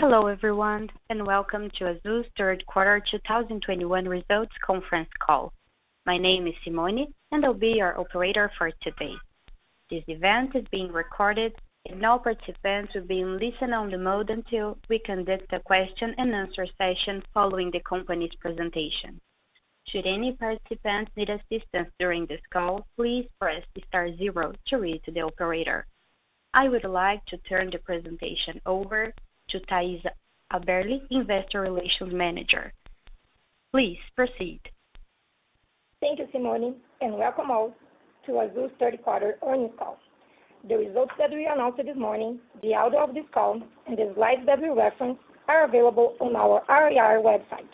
Hello, everyone, and welcome to Azul's third quarter 2021 results conference call. My name is Simone, and I'll be your operator for today. This event is being recorded, and all participants will be in listen-only mode until we conduct a question-and-answer session following the company's presentation. Should any participants need assistance during this call, please press star zero to reach the operator. I would like to turn the presentation over to Thais Haberli, Investor Relations Manager. Please proceed. Thank you, Simone, and welcome all to Azul's third quarter earnings call. The results that we announced this morning, the audio of this call, and the slides that we reference are available on our IR website.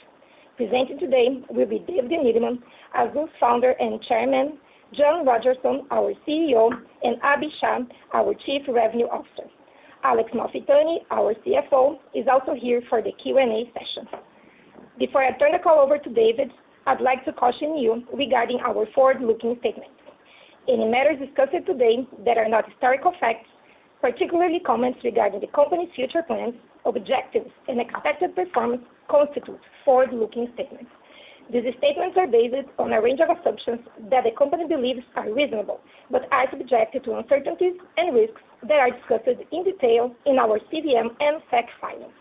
Presenting today will be David Neeleman, Azul's Founder and Chairman, John Rodgerson, our CEO, and Abhi Shah, our Chief Revenue Officer. Alex Malfitani, our CFO, is also here for the Q&A session. Before I turn the call over to David, I'd like to caution you regarding our forward-looking statements. Any matters discussed today that are not historical facts, particularly comments regarding the company's future plans, objectives, and expected performance, constitute forward-looking statements. These statements are based on a range of assumptions that the company believes are reasonable, but are subjected to uncertainties and risks that are discussed in detail in our CVM and SEC filings.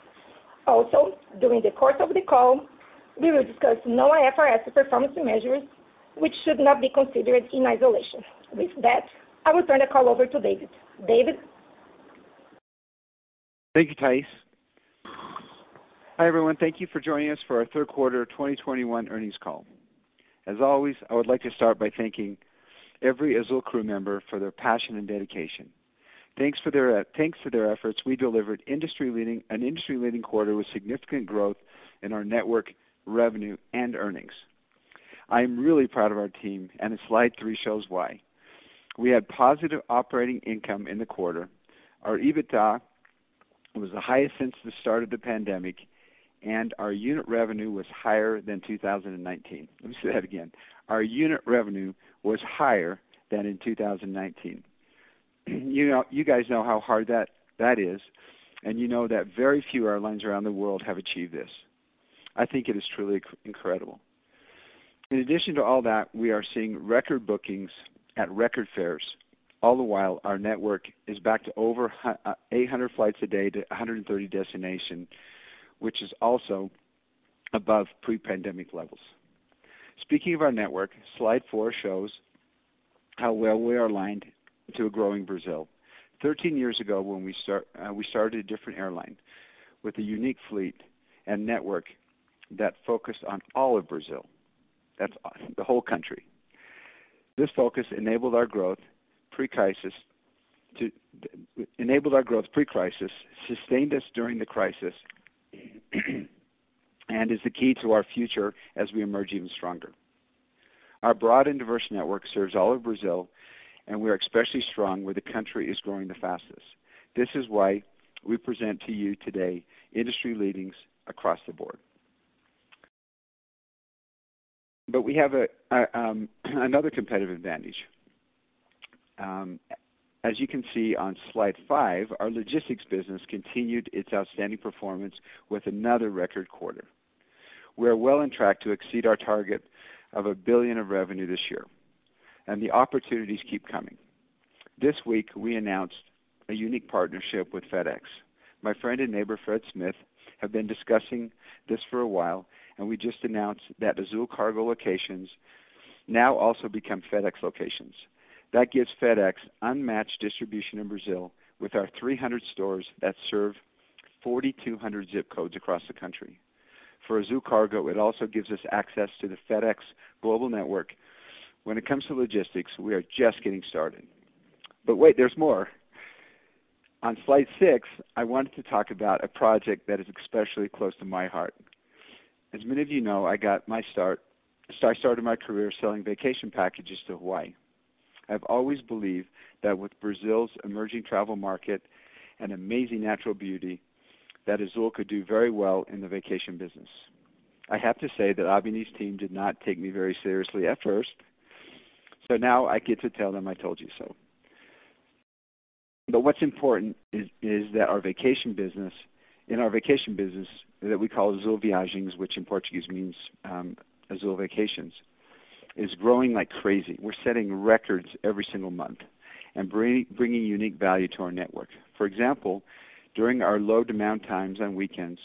Also, during the course of the call, we will discuss non-IFRS performance measures, which should not be considered in isolation. With that, I will turn the call over to David. David? Thank you, Thais. Hi, everyone. Thank you for joining us for our third quarter 2021 earnings call. As always, I would like to start by thanking every Azul crew member for their passion and dedication. Thanks for their thanks to their efforts, we delivered industry-leading an industry-leading quarter with significant growth in our network revenue and earnings. I am really proud of our team, and slide three shows why. We had positive operating income in the quarter. Our EBITDA was the highest since the start of the pandemic, and our unit revenue was higher than 2019. Let me say that again. Our unit revenue was higher than in 2019. You know, you guys know how hard that is, and you know that very few airlines around the world have achieved this. I think it is truly incredible. In addition to all that, we are seeing record bookings at record fares. All the while, our network is back to over uh, 800 flights a day to 130 destinations, which is also above pre-pandemic levels. Speaking of our network, slide four shows how well we are aligned to a growing Brazil. 13 years ago, when we uh, started a different airline with a unique fleet and network that focused on all of Brazil. That's uh, the whole country. This focus enabled our growth pre-crisis to enabled our growth pre-crisis, sustained us during the crisis, and is the key to our future as we emerge even stronger. Our broad and diverse network serves all of Brazil, and we are especially strong where the country is growing the fastest. This is why we present to you today industry leadings across the board. But we have um, another competitive advantage. Um, As you can see on slide five, our logistics business continued its outstanding performance with another record quarter. We are well on track to exceed our target of 1 billion of revenue this year, and the opportunities keep coming. This week, we announced a unique partnership with FedEx. My friend and neighbor, Fred Smith, have been discussing this for a while, and we just announced that Azul Cargo locations now also become FedEx locations. That gives FedEx unmatched distribution in Brazil with our 300 stores that serve 4,200 zip codes across the country. For Azul Cargo, it also gives us access to the FedEx global network. When it comes to logistics, we are just getting started. But wait, there's more. On slide six, I wanted to talk about a project that is especially close to my heart. As many of you know, I got my start. So I started my career selling vacation packages to Hawaii. I've always believed that with Brazil's emerging travel market and amazing natural beauty, that Azul could do very well in the vacation business. I have to say that his team did not take me very seriously at first, so now I get to tell them I told you so. But what's important is that our vacation business in our vacation business that we call Azul Viagens, which in Portuguese means um, Azul Vacations, is growing like crazy. We're setting records every single month and bring, bringing unique value to our network. For example, during our low demand times on weekends,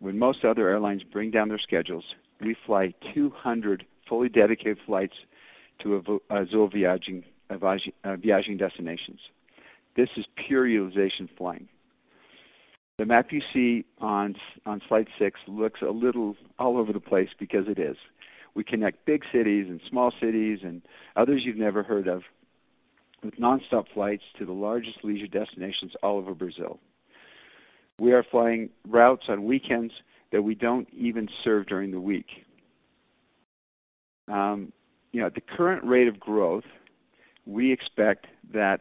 when most other airlines bring down their schedules, we fly 200 fully dedicated flights to Azul Viagens, Viagens destinations. This is pure utilization flying. The map you see on on slide six looks a little all over the place because it is. We connect big cities and small cities and others you've never heard of with nonstop flights to the largest leisure destinations all over Brazil. We are flying routes on weekends that we don't even serve during the week. Um, you know, at the current rate of growth, we expect that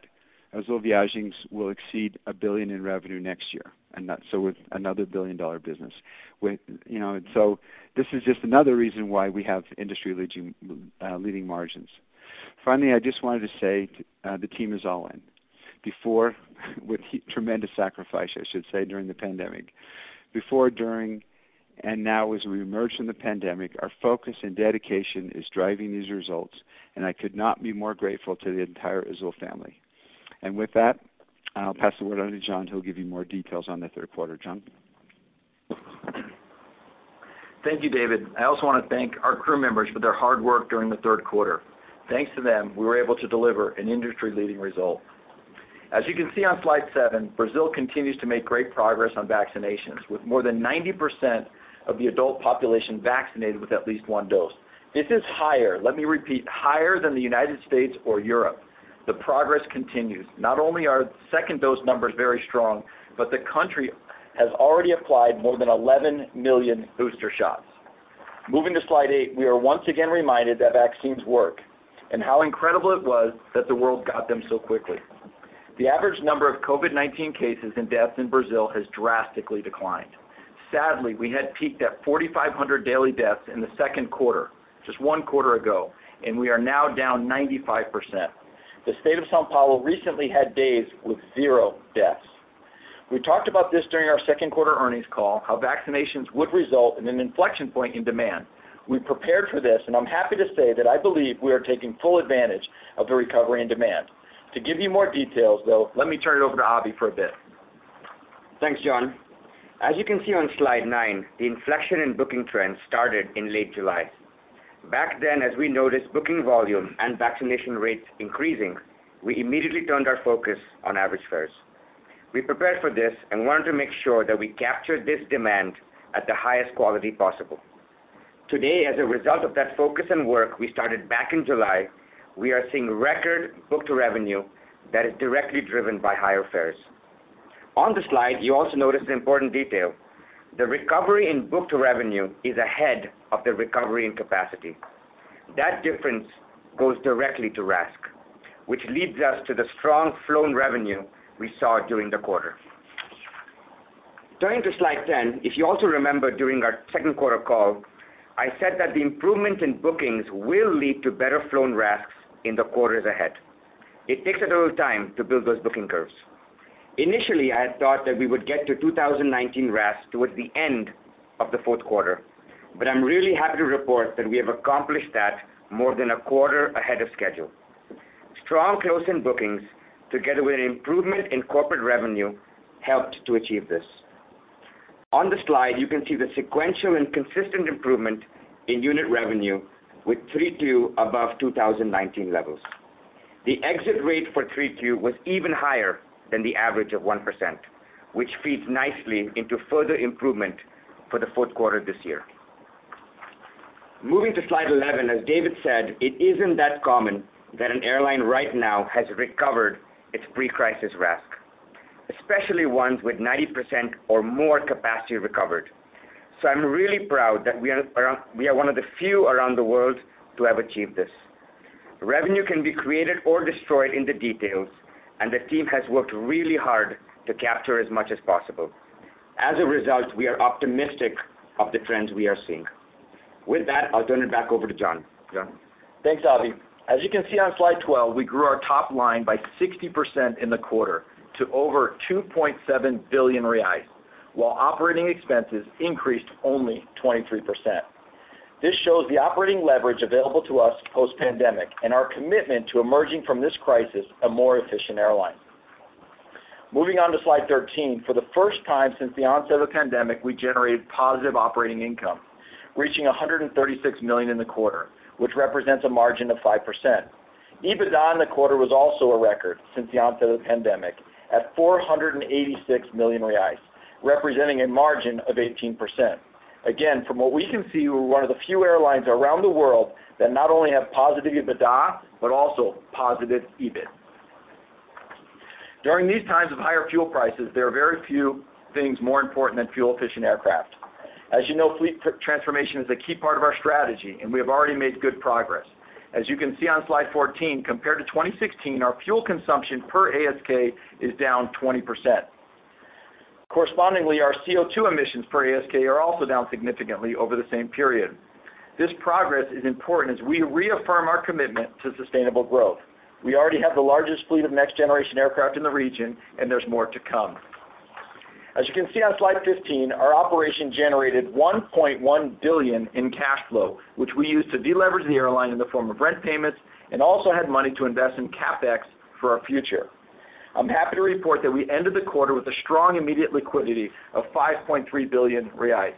Azul Viagens will exceed a billion in revenue next year, and that, so with another billion-dollar business. With you know, so this is just another reason why we have industry-leading uh, leading margins. Finally, I just wanted to say uh, the team is all in. Before, with tremendous sacrifice, I should say, during the pandemic. Before, during, and now as we emerge from the pandemic, our focus and dedication is driving these results, and I could not be more grateful to the entire Azul family. And with that, I'll pass the word on to John, who'll give you more details on the third quarter. John? Thank you, David. I also want to thank our crew members for their hard work during the third quarter. Thanks to them, we were able to deliver an industry-leading result. As you can see on slide seven, Brazil continues to make great progress on vaccinations, with more than 90% of the adult population vaccinated with at least one dose. This is higher, let me repeat, higher than the United States or Europe. The progress continues. Not only are second dose numbers very strong, but the country has already applied more than 11 million booster shots. Moving to slide eight, we are once again reminded that vaccines work and how incredible it was that the world got them so quickly. The average number of COVID-19 cases and deaths in Brazil has drastically declined. Sadly, we had peaked at 4,500 daily deaths in the second quarter, just one quarter ago, and we are now down 95%. The state of Sao Paulo recently had days with zero deaths. We talked about this during our second quarter earnings call, how vaccinations would result in an inflection point in demand, we prepared for this, and I'm happy to say that I believe we are taking full advantage of the recovery in demand. To give you more details, though, let me turn it over to Abhi for a bit. Thanks, John. As you can see on slide nine, the inflection in booking trends started in late July. Back then, as we noticed booking volume and vaccination rates increasing, we immediately turned our focus on average fares. We prepared for this and wanted to make sure that we captured this demand at the highest quality possible. Today, as a result of that focus and work we started back in July, we are seeing record booked revenue that is directly driven by higher fares. On the slide, you also notice an important detail. The recovery in booked revenue is ahead of the recovery in capacity. That difference goes directly to RASK, which leads us to the strong flown revenue we saw during the quarter. Turning to slide 10, if you also remember during our second quarter call, I said that the improvement in bookings will lead to better flown RASKs in the quarters ahead. It takes a little time to build those booking curves. Initially, I had thought that we would get to 2019 RASK towards the end of the fourth quarter, but I'm really happy to report that we have accomplished that more than a quarter ahead of schedule. Strong close-in bookings, together with an improvement in corporate revenue, helped to achieve this. On the slide, you can see the sequential and consistent improvement in unit revenue with 3Q above 2019 levels. The exit rate for 3Q was even higher than the average of 1%, which feeds nicely into further improvement for the fourth quarter this year. Moving to slide 11, as David said, it isn't that common that an airline right now has recovered its pre-crisis RASK especially ones with 90% or more capacity recovered. So I'm really proud that we are, we are one of the few around the world to have achieved this. Revenue can be created or destroyed in the details, and the team has worked really hard to capture as much as possible. As a result, we are optimistic of the trends we are seeing. With that, I'll turn it back over to John. John? Thanks, Abhi. As you can see on slide 12, we grew our top line by 60% in the quarter to over 2.7 billion reais. while operating expenses increased only 23%. This shows the operating leverage available to us post-pandemic and our commitment to emerging from this crisis a more efficient airline. Moving on to slide 13. For the first time since the onset of the pandemic, we generated positive operating income, reaching 136 million in the quarter, which represents a margin of 5%. EBITDA in the quarter was also a record since the onset of the pandemic at 486 million reais, representing a margin of 18%. Again, from what we can see, we're one of the few airlines around the world that not only have positive EBITDA, but also positive EBIT. During these times of higher fuel prices, there are very few things more important than fuel-efficient aircraft. As you know, fleet transformation is a key part of our strategy, and we have already made good progress. As you can see on slide 14, compared to 2016, our fuel consumption per ASK is down 20%. Correspondingly, our CO2 emissions per ASK are also down significantly over the same period. This progress is important as we reaffirm our commitment to sustainable growth. We already have the largest fleet of next-generation aircraft in the region, and there's more to come. As you can see on slide 15, our operation generated 1.1 billion in cash flow, which we used to deleverage the airline in the form of rent payments and also had money to invest in CapEx for our future. I'm happy to report that we ended the quarter with a strong immediate liquidity of 5.3 billion reais,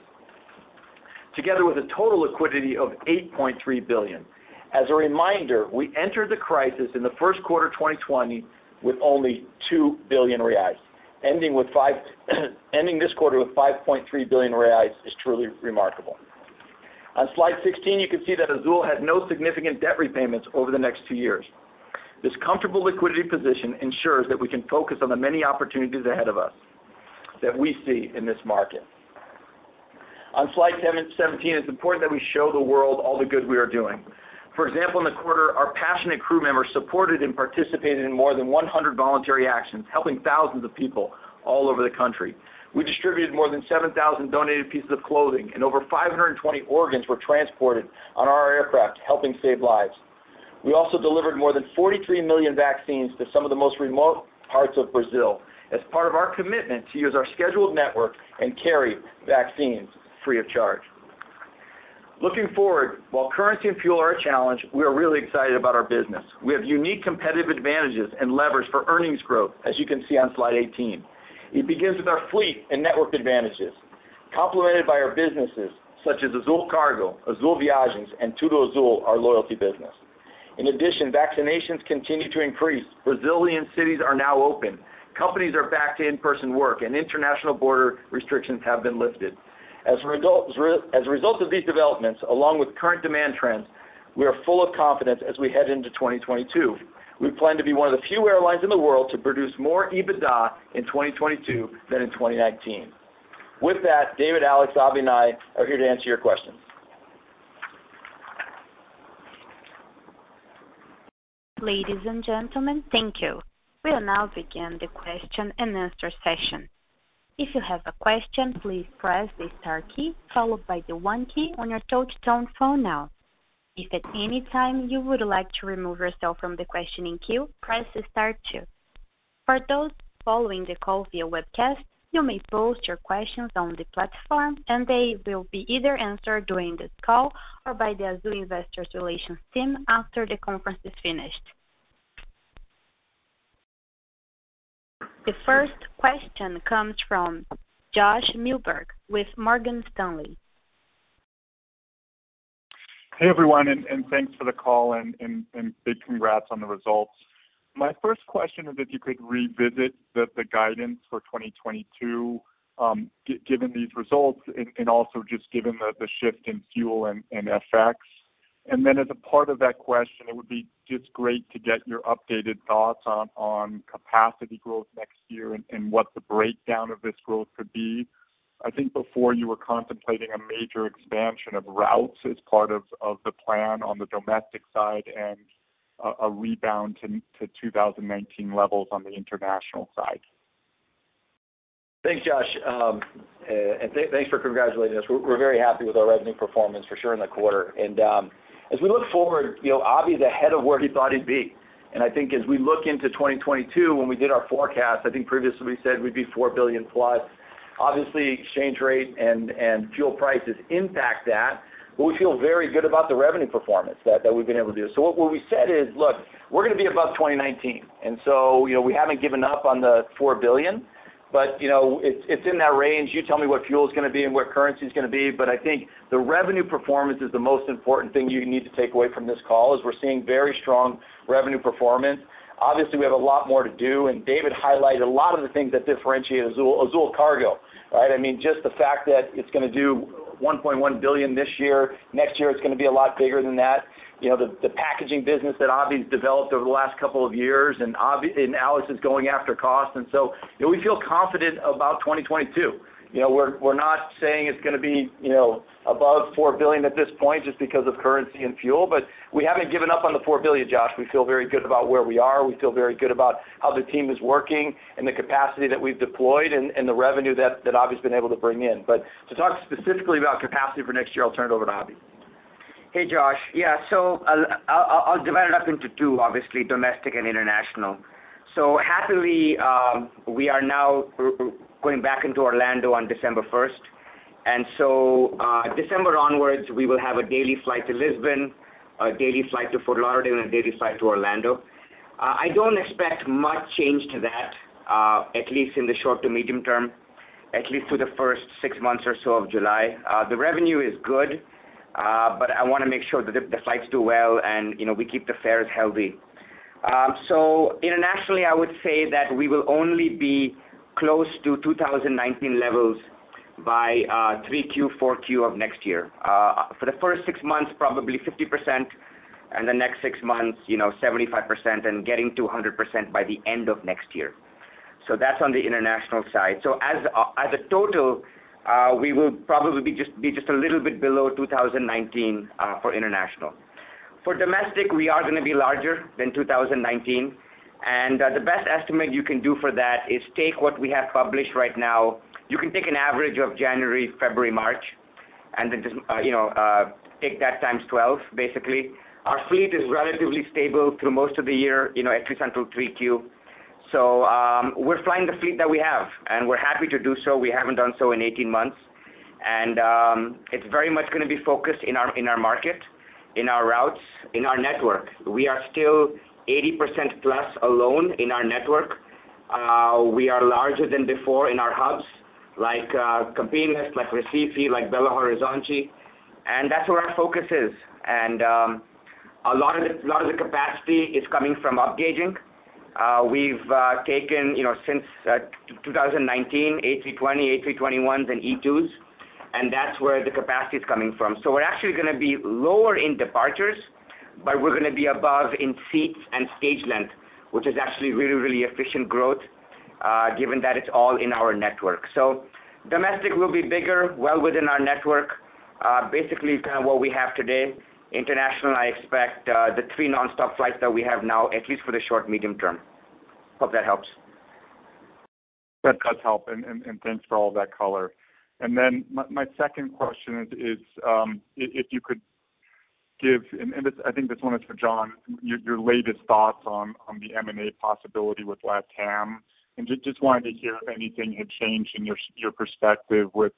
together with a total liquidity of 8.3 billion. As a reminder, we entered the crisis in the first quarter 2020 with only 2 billion reais. Ending this quarter with 5.3 billion reais is truly remarkable. On slide 16, you can see that Azul has no significant debt repayments over the next two years. This comfortable liquidity position ensures that we can focus on the many opportunities ahead of us that we see in this market. On slide 17, it's important that we show the world all the good we are doing. For example, in the quarter, our passionate crew members supported and participated in more than 100 voluntary actions, helping thousands of people all over the country. We distributed more than 7,000 donated pieces of clothing, and over 520 organs were transported on our aircraft, helping save lives. We also delivered more than 43 million vaccines to some of the most remote parts of Brazil as part of our commitment to use our scheduled network and carry vaccines free of charge. Looking forward, while currency and fuel are a challenge, we are really excited about our business. We have unique competitive advantages and levers for earnings growth, as you can see on slide 18. It begins with our fleet and network advantages, complemented by our businesses such as Azul Cargo, Azul Viagens, and TudoAzul, our loyalty business. In addition, vaccinations continue to increase. Brazilian cities are now open. Companies are back to in-person work, and international border restrictions have been lifted. As a result of these developments, along with current demand trends, we are full of confidence as we head into 2022. We plan to be one of the few airlines in the world to produce more EBITDA in 2022 than in 2019. With that, David, Alex, Abhi, and I are here to answer your questions. Ladies and gentlemen, thank you. We'll now begin the question and answer session. If you have a question, please press the star key followed by the one key on your touch-tone phone now. If at any time you would like to remove yourself from the questioning queue, press star two. For those following the call via webcast, you may post your questions on the platform, and they will be either answered during this call or by the Azul Investor Relations team after the conference is finished. The first question comes from Josh Milberg with Morgan Stanley. Hey, everyone, and thanks for the call and big congrats on the results. My first question is if you could revisit the guidance for 2022, um, given these results and also just given the shift in fuel and FX. And then as a part of that question, it would be just great to get your updated thoughts on capacity growth next year and what the breakdown of this growth could be. I think before you were contemplating a major expansion of routes as part of the plan on the domestic side and a rebound to 2019 levels on the international side. Thanks, Josh. And thanks for congratulating us. We're very happy with our revenue performance for sure in the quarter. And um as we look forward, you know, Abhi is ahead of where he thought he'd be. And I think as we look into 2022, when we did our forecast, I think previously we said we'd be 4 billion plus. Obviously, exchange rate and and fuel prices impact that, but we feel very good about the revenue performance that we've been able to do. So what we said is, look, we're gonna be above 2019. and so You know, we haven't given up on the 4 billion, but, you know, it's in that range. You tell me what fuel is gonna be and what currency is gonna be. But I think the revenue performance is the most important thing you need to take away from this call, is we're seeing very strong revenue performance. Obviously, we have a lot more to do, and David highlighted a lot of the things that differentiate Azul Cargo, right? I mean, just the fact that it's gonna do 1.1 billion this year. Next year, it's gonna be a lot bigger than that. You know, the packaging business that Abhi's developed over the last couple of years, and Alex is going after cost. You know, we feel confident about 2022. You know, we're we're not saying it's gonna be, you know, above 4 billion at this point just because of currency and fuel, but we haven't given up on the 4 billion, Josh. We feel very good about where we are. We feel very good about how the team is working and the capacity that we've deployed and the revenue that Abhi's been able to bring in. But to talk specifically about capacity for next year, I'll turn it over to Abhi. Hey, Josh. Yeah. So I'll divide it up into two, obviously, domestic and international. So happily, um, we are now going back into Orlando on December first. and so uh, December onwards, we will have a daily flight to Lisbon, a daily flight to Fort Lauderdale, and a daily flight to Orlando. Uh, I don't expect much change to that, uh, at least in the short to medium term, at least through the first six months or so of July. The revenue is good, but I wanna make sure that the flights do well and, you know, we keep the fares healthy. Um so internationally, I would say that we will only be close to 2019 levels by uh, 3Q, 4Q of next year. Uh, for the first six months, probably 50%, and the next six months, you know, 75% and getting to 100% by the end of next year. So that's on the international side. So as uh, as a total, we will probably be just be just a little bit below 2019 for international. For domestic, we are gonna be larger than 2019. And the best estimate you can do for that is take what we have published right now. You can take an average of January, February, March, and then just, you know, take that times 12, basically. Our fleet is relatively stable through most of the year, you know, at least until 3Q. So um, we're flying the fleet that we have, and we're happy to do so. We haven't done so in 18 months. And um, it's very much gonna be focused in our, in our market, in our routes, in our network. We are still 80% plus alone in our network. Uh, we are larger than before in our hubs, like uh, Campinas, like Recife, like Belo Horizonte, and that's where our focus is. And um a lot of the a lot of the capacity is coming from upgauging. Uh, we've taken, you know, since 2019, A320, A321s and E2s, and that's where the capacity is coming from. So we're actually gonna be lower in departures, but we're gonna be above in seats and stage length, which is actually really really efficient growth, uh, given that it's all in our network. So domestic will be bigger, well within our network, uh, basically kind of what we have today. International, I expect uh, the three nonstop flights that we have now, at least for the short, medium term. Hope that helps. That does help, and thanks for all that color. And then my second question is um, if you could give, and this, I think this one is for John, your latest thoughts on the M&A possibility with LATAM. And just wanted to hear if anything had changed in your your perspective with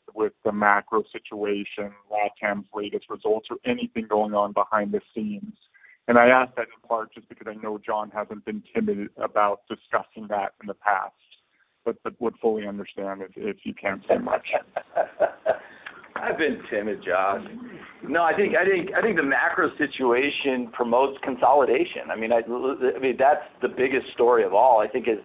the macro situation, LATAM's latest results or anything going on behind the scenes. And I ask that in part just because I know John hasn't been timid about discussing that in the past, but would fully understand if if you can't say much. I've been timid, Josh. No, I think I think I think the macro situation promotes consolidation. I mean, I mean that's the biggest story of all. I think is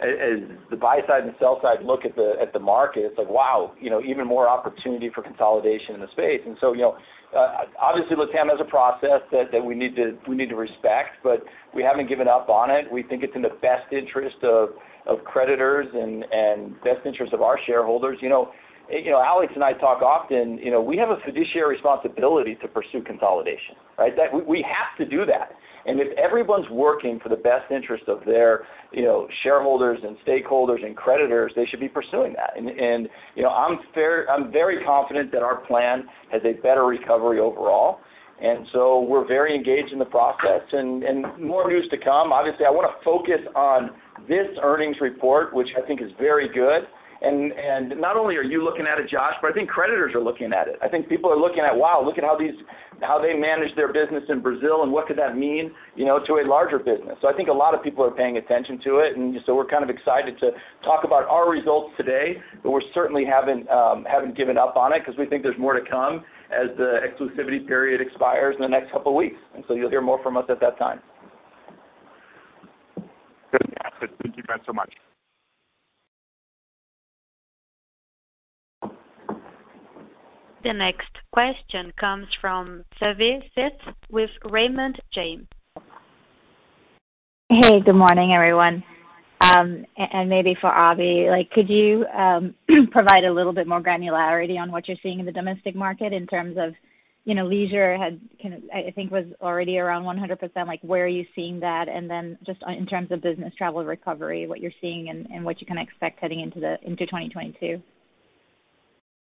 as the buy side and sell side look at the at the market, it's like, wow, you know, even more opportunity for consolidation in the space. And so, you know, uh, obviously, LATAM has a process that that we need to we need to respect, but we haven't given up on it. We think it's in the best interest of of creditors and and best interest of our shareholders. You know, Alex and I talk often, you know, we have a fiduciary responsibility to pursue consolidation, right? That we we have to do that. And if everyone's working for the best interest of their, you know, shareholders and stakeholders and creditors, they should be pursuing that. And, and you know, I'm fair, I'm very confident that our plan has a better recovery overall. And so we're very engaged in the process and, and more news to come. Obviously, I wanna focus on this earnings report, which I think is very good, And and not only are you looking at it, Josh, but I think creditors are looking at it. I think people are looking at, wow, look at how these how they manage their business in Brazil, and what could that mean you know, to a larger business. So I think a lot of people are paying attention to it, and so we're kind of excited to talk about our results today, but we certainly haven't um, haven't given up on it because we think there's more to come as the exclusivity period expires in the next couple of weeks. And so you'll hear more from us at that time. Thank you guys so much. The next question comes from Savi Syth with Raymond James. Hey, good morning, everyone. Um and maybe for Abhi, like, could you provide a little bit more granularity on what you're seeing in the domestic market in terms of you know, leisure had, kind of, I think, was already around 100%. Like, where are you seeing that? And then just in terms of business travel recovery, what you're seeing and what you can expect heading into 2022.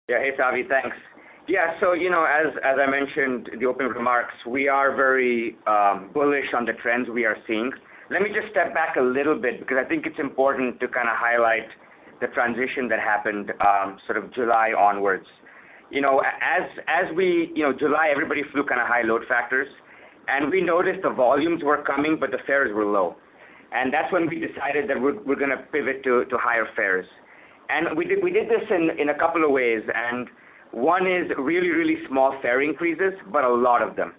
Yeah. Hey, Savi. Thanks. As as I mentioned in the opening remarks, we are very um, bullish on the trends we are seeing. Let me just step back a little bit because I think it's important to kinda highlight the transition that happened um, sort of July onwards. You know, as as we, you know, July, everybody flew kinda high load factors, and we noticed the volumes were coming, but the fares were low. And that's when we decided that we're going to pivot to higher fares. And we did this in a couple of ways, and one is really, really small fare increases, but a lot of them.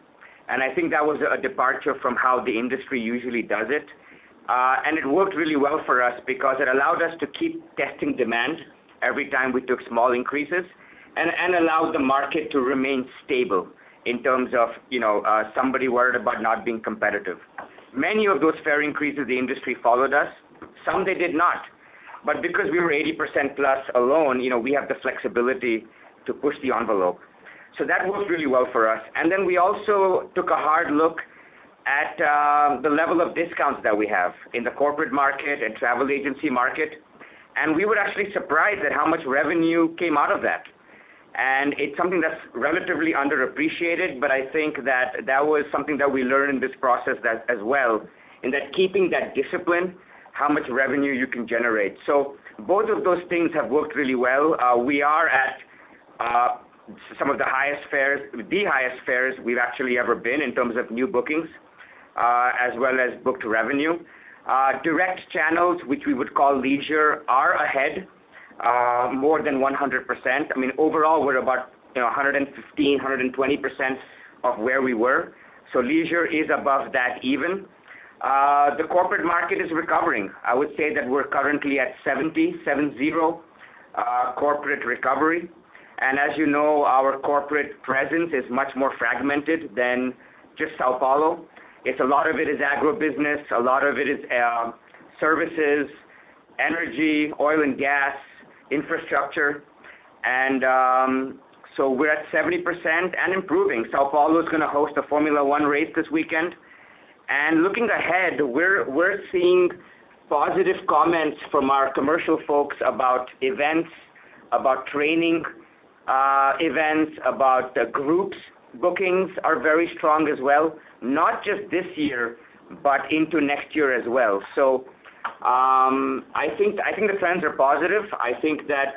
And I think that was a departure from how the industry usually does it. Uh and it worked really well for us because it allowed us to keep testing demand every time we took small increases and allowed the market to remain stable in terms of you know, somebody worried about not being competitive. Many of those fare increases, the industry followed us. Some they did not. But because we were 80% plus alone, you know, we have the flexibility to push the envelope. So that worked really well for us. And then we also took a hard look at um, the level of discounts that we have in the corporate market and travel agency market. And we were actually surprised at how much revenue came out of that. And it's something that's relatively underappreciated, but I think that that was something that we learned in this process as well, in that keeping that discipline, how much revenue you can generate. So both of those things have worked really well. Uh, we are at Uh, some of the highest fares, the highest fares we've actually ever been in terms of new bookings, uh, as well as booked revenue. Uh, direct channels, which we would call leisure, are ahead more than 100%. I mean, overall, we're about you know, 115%, 120% of where we were. So leisure is above that even. The corporate market is recovering. I would say that we're currently at 70 corporate recovery. And as you know, our corporate presence is much more fragmented than just São Paulo. It's a lot of it is agribusiness, a lot of it is services, energy, oil and gas, infrastructure. And um so we're at 70% and improving. São Paulo is going to host a Formula One race this weekend. And looking ahead, we're seeing positive comments from our commercial folks about events, about training events, about groups. Bookings are very strong as well, not just this year, but into next year as well. So um I think I think the trends are positive. I think that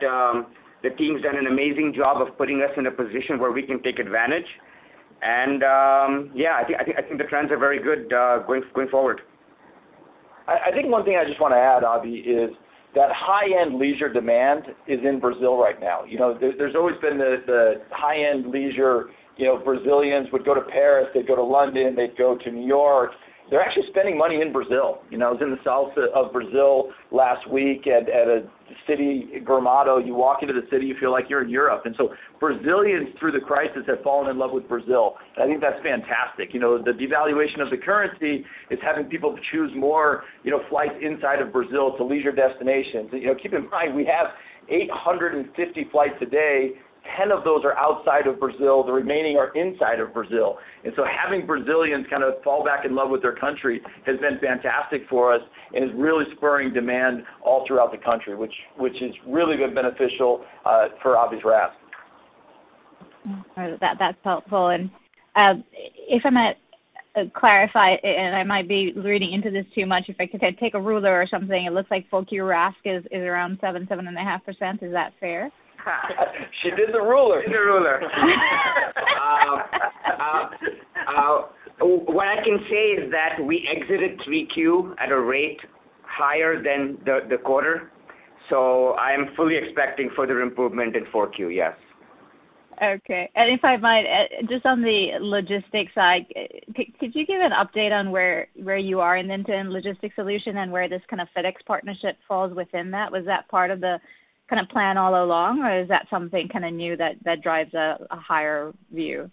the team's done an amazing job of putting us in a position where we can take advantage. And um yeah, I think I think the trends are very good going going forward. I think one thing I just want to add, Abhi, is that high-end leisure demand is in Brazil right now. You know, there's always been the high-end leisure. You know, Brazilians would go to Paris, they'd go to London, they'd go to New York. They're actually spending money in Brazil. You know, I was in the south of Brazil last week at at a city, Gramado. You walk into the city, you feel like you're in Europe. And so Brazilians, through the crisis, have fallen in love with Brazil. I think that's fantastic. You know, the devaluation of the currency is having people choose more you know, flights inside of Brazil to leisure destinations. You know, keep in mind, we have 850 flights a day, 10 of those are outside of Brazil, the remaining are inside of Brazil. And so having Brazilians kind of fall back in love with their country has been fantastic for us and is really spurring demand all throughout the country, which which has really been beneficial for Abhi's RASK. That's helpful. And uh, if I might clarify, and I might be reading into this too much. If I could take a ruler or something, it looks like 4Q RASK is is around 7%-7.5%. Is that fair? She did the ruler. Did the ruler. Uh, uh, uh, what I can say is that we exited 3Q at a rate higher than the quarter. So I am fully expecting further improvement in 4Q, yes. Okay. And If I might, just on the logistics side, could you give an update on where where you are in end-to-end logistics solution and where this kind of FedEx partnership falls within that? Was that part of the kind of plan all along, or is that something kind of new that that drives a higher view?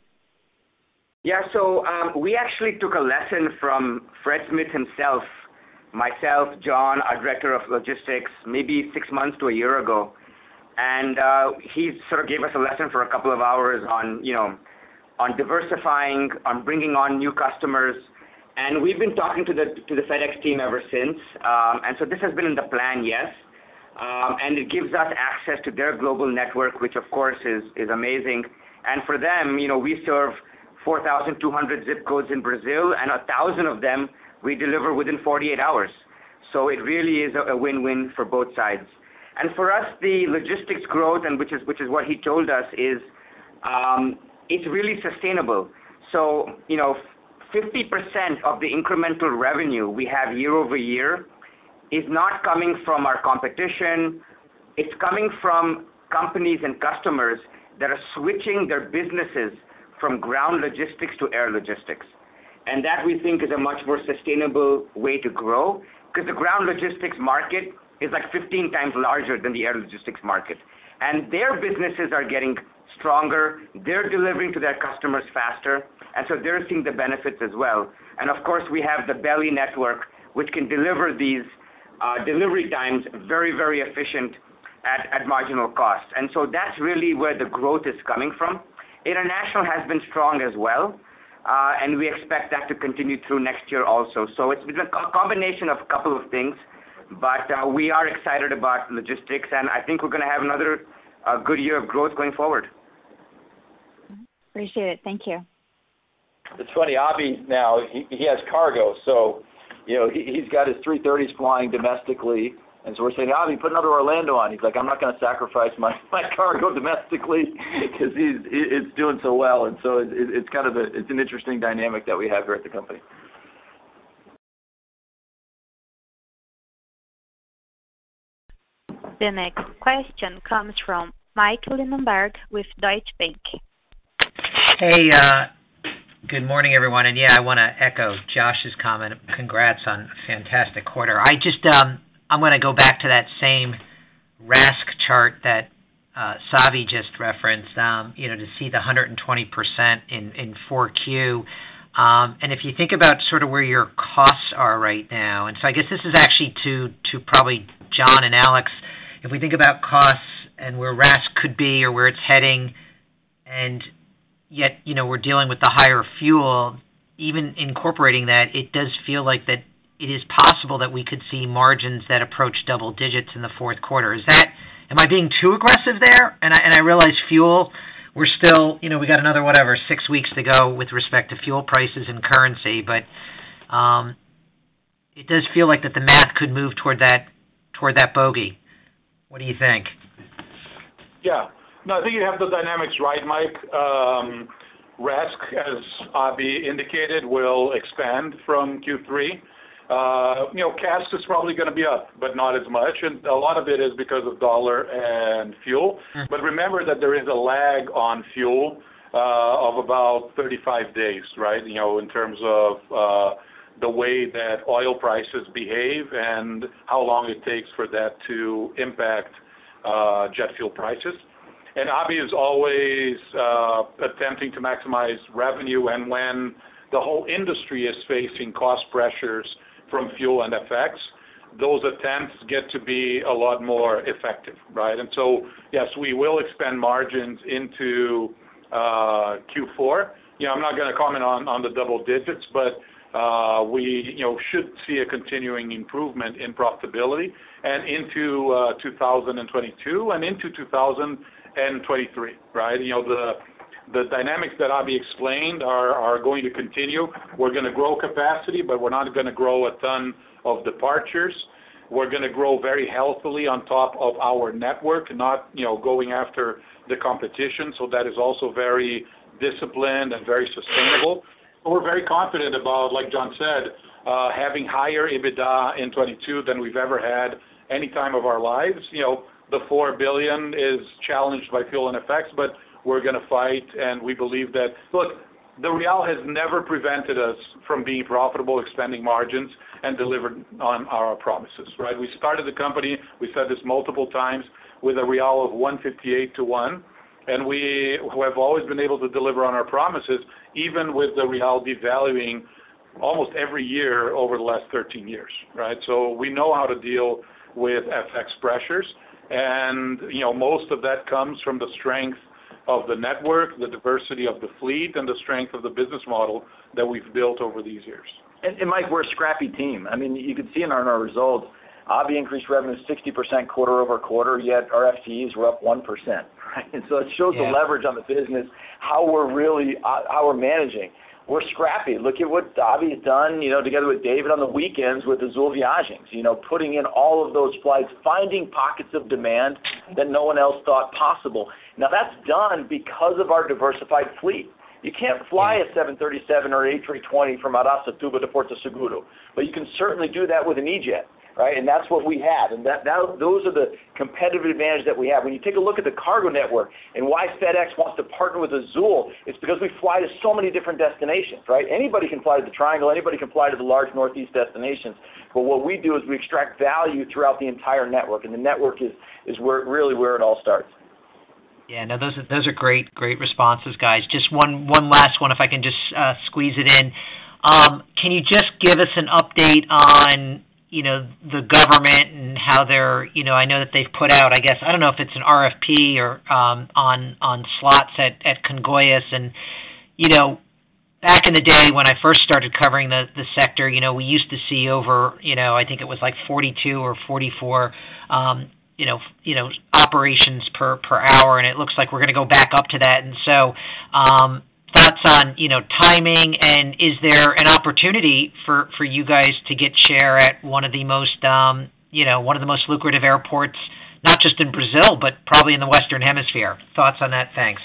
Yeah. So um we actually took a lesson from Fred Smith himself, myself, John, our Director of Logistics, maybe six months to a year ago. And uh he sort of gave us a lesson for a couple of hours on, you know, on diversifying, on bringing on new customers. And we've been talking to the to the FedEx team ever since. Um and so this has been in the plan, yes. Um, and it gives us access to their global network, which of course is amazing. And for them, you know, we serve 4,200 zip codes in Brazil, and a 1,000 of them we deliver within 48 hours. So it really is a win-win for both sides. And for us, the logistics growth, and which is what he told us, is um, it's really sustainable. So, you know, 50% of the incremental revenue we have year-over-year is not coming from our competition. It's coming from companies and customers that are switching their businesses from ground logistics to air logistics. And that we think is a much more sustainable way to grow because the ground logistics market is like 15 times larger than the air logistics market. And their businesses are getting stronger. They're delivering to their customers faster, and so they're seeing the benefits as well. And of course, we have the belly network, which can deliver these Uh, delivery times very, very efficient at marginal cost. And so that's really where the growth is coming from. International has been strong as well, uh, and we expect that to continue through next year also. So it's been a combination of a couple of things, but uh, we are excited about logistics, and I think we're gonna have another good year of growth going forward. Appreciate it. Thank you. It's funny, Abhi now, he has cargo, so you know, he's got his A330s flying domestically. And so we're saying, "Abhi, put another Orlando on." He's like, "I'm not gonna sacrifice my my cargo domestically," 'cause it's doing so well. And so it, it's kind of a, it's an interesting dynamic that we have here at the company. The next question comes from Mike Linenberg with Deutsche Bank. Hey, uh, good morning, everyone. And yeah, I wanna echo Josh's comment. Congrats on a fantastic quarter. I just, um, I'm gonna go back to that same RASK chart that uh, Savi just referenced, um, you know, to see the 120% in in 4Q. Um, and if you think about sort of where your costs are right now, and so I guess this is actually to to probably John and Alex. If we think about costs and where RASK could be or where it's heading, and yet, you know, we're dealing with the higher fuel, even incorporating that, it does feel like that it is possible that we could see margins that approach double digits in the fourth quarter. Is that am I being too aggressive there? And I and I realize fuel, we're still, you know, we got another, whatever, six weeks to go with respect to fuel prices and currency. But um, it does feel like that the math could move toward that toward that bogey. What do you think? Yeah. No, I think you have the dynamics right, Mike. Um, RASK, as Abhi indicated, will expand from Q3. Uh, you know, CASK is probably gonna be up, but not as much. And a lot of it is because of dollar and fuel. Mm-hmm. Remember that there is a lag on fuel uh, of about 35 days, right? You know, in terms of uh, the way that oil prices behave and how long it takes for that to impact jet fuel prices. Abhi is always uh, attempting to maximize revenue. And when the whole industry is facing cost pressures from fuel and FX, those attempts get to be a lot more effective, right? And so yes, we will expand margins into uh, Q4. You know, I'm not gonna comment on the double digits, but uh, we, you know, should see a continuing improvement in profitability and into 2022 and into 2023, right? You know, the the dynamics that Abhi explained are going to continue. We're gonna grow capacity, but we're not gonna grow a ton of departures. We're gonna grow very healthily on top of our network, not, you know, going after the competition. So that is also very disciplined and very sustainable. We're very confident about, like John said, uh, having higher EBITDA in 2022 than we've ever had any time of our lives. You know, the 4 billion is challenged by fuel and FX, but we're gonna fight, and we believe that. Look, the real has never prevented us from being profitable, expanding margins, and delivered on our promises, right? We started the company, we said this multiple times, with a real of 158 to 1, and we have always been able to deliver on our promises, even with the real devaluing almost every year over the last 13 years, right? So we know how to deal with FX pressures. And you know, most of that comes from the strength of the network, the diversity of the fleet, and the strength of the business model that we've built over these years. And Mike, we're a scrappy team. I mean, you can see in our results, Abhi increased revenue 60% quarter-over-quarter, yet our FTEs were up 1%, right? And so it shows the leverage on the business, how we're really uh, how we're managing. We're scrappy. Look at what has done, you know, together with David on the weekends with Azul Viagens. You know, putting in all of those flights, finding pockets of demand that no one else thought possible. Now, that's done because of our diversified fleet. You can't fly a 737 or an A320 from Araçatuba to Porto Seguro, but you can certainly do that with an E-Jet, right? And that's what we have. And that, that, those are the competitive advantage that we have. When you take a look at the cargo network and why FedEx wants to partner with Azul, it's because we fly to so many different destinations, right? Anybody can fly to the Triangle, anybody can fly to the large Northeast destinations. But what we do is we extract value throughout the entire network, and the network is is where really where it all starts. Yeah, no, those are great great responses, guys. Just one one last one, if I can just uh, squeeze it in. Um, can you just give us an update on, you know, the government and how they're, you know, I know that they've put out, I guess, I don't know if it's an RFP or um, on on slots at at Congonhas and You know, back in the day when I first started covering the the sector, you know, we used to see over, you know, I think it was like 42 or 44 um, you know you know operations per per hour, and it looks like we're gonna go back up to that. Thoughts on, you know, timing, and is there an opportunity for you guys to get share at one of the most um you know, one of the most lucrative airports, not just in Brazil, but probably in the Western Hemisphere? Thoughts on that? Thanks.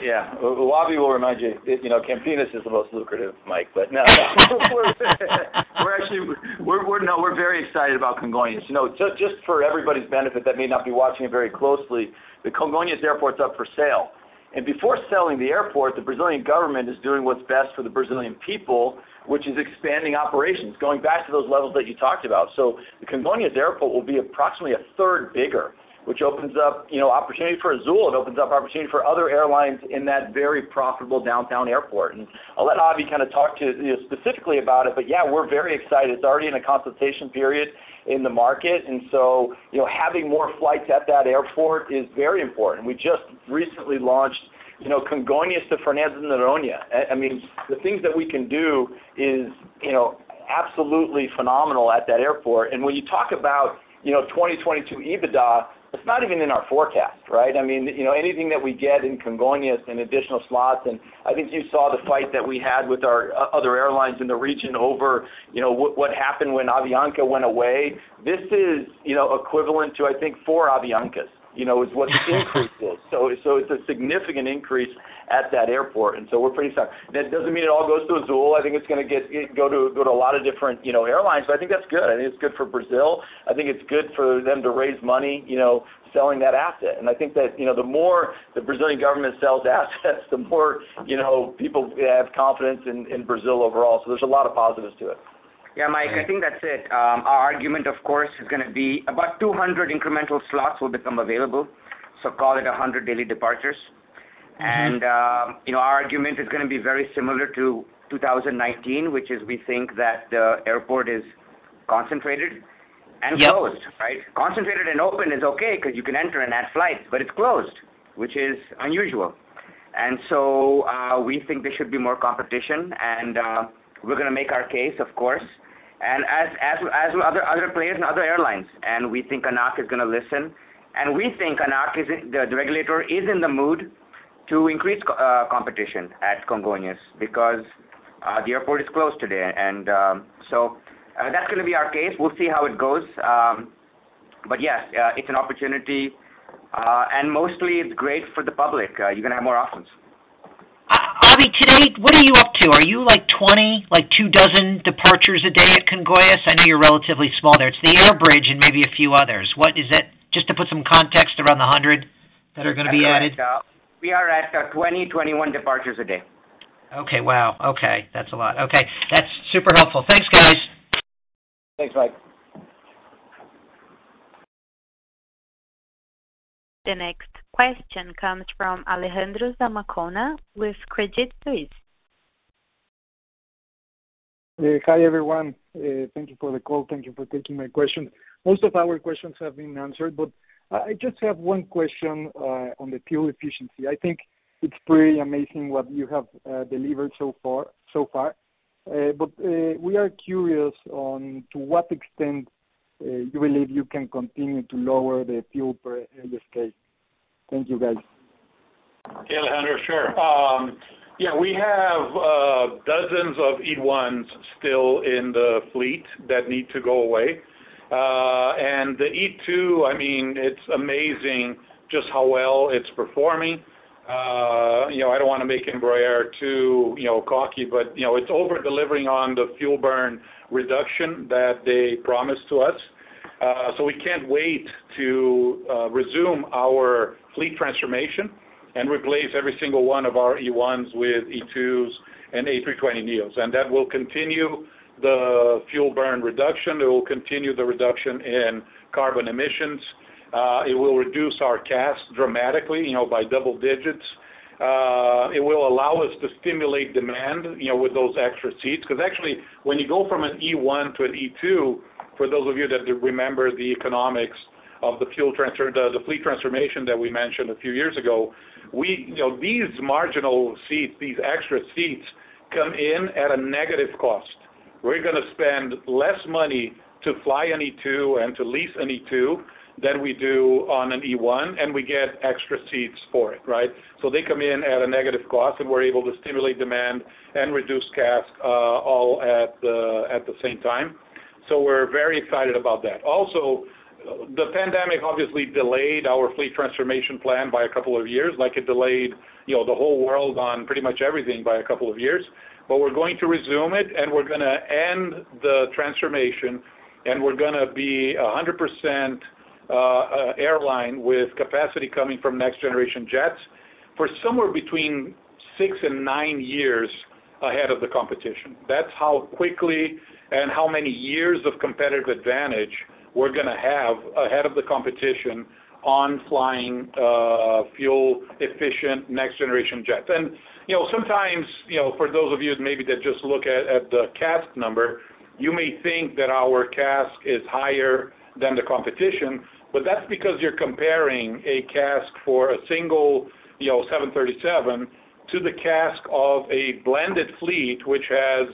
Yeah. Abhi will remind you you know, Campinas is the most lucrative, Mike. But no, we're actually we're we're no, we're very excited about Congonhas. You know, just for everybody's benefit that may not be watching it very closely, the Congonhas Airport's up for sale. And before selling the airport, the Brazilian government is doing what's best for the Brazilian people, which is expanding operations, going back to those levels that you talked about. So the Congonhas Airport will be approximately a third bigger, which opens up, you know, opportunity for Azul. It opens up opportunity for other airlines in that very profitable downtown airport. And I'll let Abhi kind of talk to you specifically about it. But yeah, we're very excited. It's already in a consultation period in the market. And so you know, having more flights at that airport is very important. We just recently launched, you know, Congonhas to Fernando de Noronha. I mean, the things that we can do is, you know, absolutely phenomenal at that airport. And when you talk about, you know, 2022 EBITDA, it's not even in our forecast, right? I mean, you know, anything that we get in Congonhas and additional slots, and I think you saw the fight that we had with our uh, other airlines in the region over, you know, what happened when Avianca went away. This is, you know, equivalent to, I think, four Aviancas, you know, is what the increase is. So, so it's a significant increase at that airport, and so we're pretty excited. That doesn't mean it all goes to Azul. I think it's gonna get go to go to a lot of different, you know, airlines, but I think that's good. I think it's good for Brazil. I think it's good for them to raise money, you know, selling that asset. And I think that, you know, the more the Brazilian government sells assets, the more, you know, people have confidence in Brazil overall. So there's a lot of positives to it. Yeah, Mike, I think that's it. Our argument, of course, is gonna be about 200 incremental slots will become available, so call it 100 daily departures. Mm-hmm. You know, our argument is gonna be very similar to 2019, which is we think that the airport is concentrated and closed, right? Concentrated and open is okay because you can enter and add flights, but it's closed, which is unusual. And so uh, we think there should be more competition, and we're gonna make our case, of course, and as other players and other airlines. And we think ANAC is gonna listen. And we think ANAC, is the regulator, is in the mood to increase uh, competition at Congonhas because uh, the airport is closed today. And um, so uh, that's going to be our case. We'll see how it goes. Um, but yes, it's an opportunity, and mostly it's great for the public. You're going to have more options. Abhi, today, what are you up to? Are you like 20, like two dozen departures a day at Congonhas? I know you're relatively small there. It's the air bridge and maybe a few others. What is it? Just to put some context around the 100 that are going to be added. Uh, we are at uh, 20, 21 departures a day. Okay. Wow. Okay. That's a lot. Okay. That's super helpful. Thanks, guys. Thanks, Mike. The next question comes from Alejandro Zamacona with Credit Suisse. Hi, everyone. Thank you for the call. Thank you for taking my question. Most of our questions have been answered, but I just have one question on the fuel efficiency. I think it's pretty amazing what you have delivered so far. So far. Uh but uh we are curious on to what extent Uh, you believe you can continue to lower the fuel per uh, ASK. Thank you, guys. Yeah, Alejandro. Sure. Um, yeah, we have uh, dozens of E1s still in the fleet that need to go away. Uh and the E2, I mean, it's amazing just how well it's performing. You know, I don't want to make Embraer too you know, cocky, but you know, it's over-delivering on the fuel burn reduction that they promised to us. Uh so we can't wait to resume our fleet transformation and replace every single one of our E1s with E2s and A320neos. And that will continue the fuel burn reduction. It will continue the reduction in carbon emissions. It will reduce our CASK dramatically, you know, by double digits. Uh, it will allow us to stimulate demand with those extra seats. Because actually, when you go from an E1 to an E2, for those of you that remember the economics of the fuel transfer the fleet transformation that we mentioned a few years ago, these marginal seats, these extra seats, come in at a negative cost. We're going to spend less money to fly an E2 and to lease an E2 than we do on an E1, and we get extra seats for it, right? So they come in at a negative cost, and we're able to stimulate demand and reduce CASK uh, all at at the same time. So we're very excited about that. Also, the pandemic obviously delayed our fleet transformation plan by a couple of years, like it delayed you know, the whole world on pretty much everything by a couple of years. But we're going to resume it, and we're going to end the transformation, and we're going to be 100% airline with capacity coming from next-generation jets for somewhere between six and nine years ahead of the competition. That's how quickly and how many years of competitive advantage we're going to have ahead of the competition on flying uh fuel-efficient next-generation jets. And you know, sometimes, you know, for those of you maybe that just look at the CASK number, you may think that our CASK is higher than the competition, but that's because you're comparing a CASK for a single you know, 737 to the CASK of a blended fleet, which has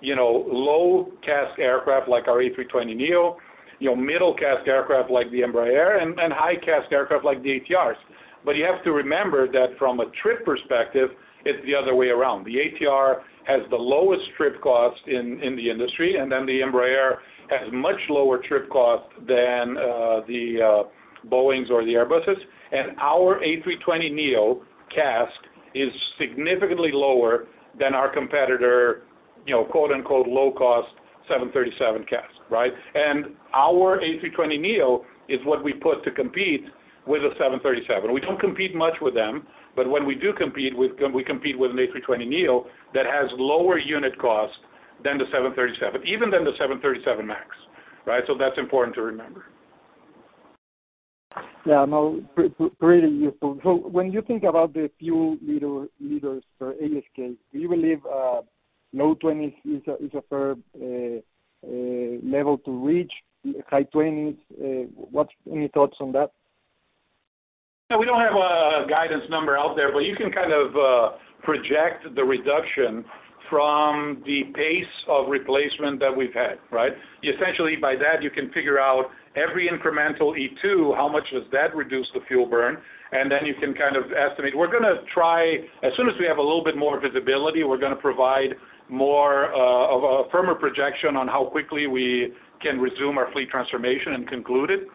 you know, low CASK aircraft like our A320neo, you know, middle CASK aircraft like the Embraer, and high CASK aircraft like the ATRs. But you have to remember that from a trip perspective, it's the other way around. The ATR has the lowest trip cost in in the industry, and then the Embraer has much lower trip cost than uh, the uh, Boeings or the Airbuses. And our A320neo CASK is significantly lower than our competitor, you know, quote-unquote, "low-cost" 737 CASK, right? And our A320neo is what we put to compete with a 737. We don't compete much with them, but when we do compete, with we compete with an A320neo that has lower unit cost than the 737, even than the 737 MAX, right? So that's important to remember. Yeah, no, pretty useful. So when you think about the fuel liters per ASK, do you believe uh, low 20s is a fair uh, uh, level to reach, high 20s? What's Any thoughts on that? We don't have a guidance number out there, but you can kind of uh, project the reduction from the pace of replacement that we've had, right? Essentially, by that, you can figure out every incremental E2, how much does that reduce the fuel burn? And then you can kind of estimate. We're gonna try, as soon as we have a little bit more visibility, we're gonna provide more uh, of a firmer projection on how quickly we can resume our fleet transformation and conclude it.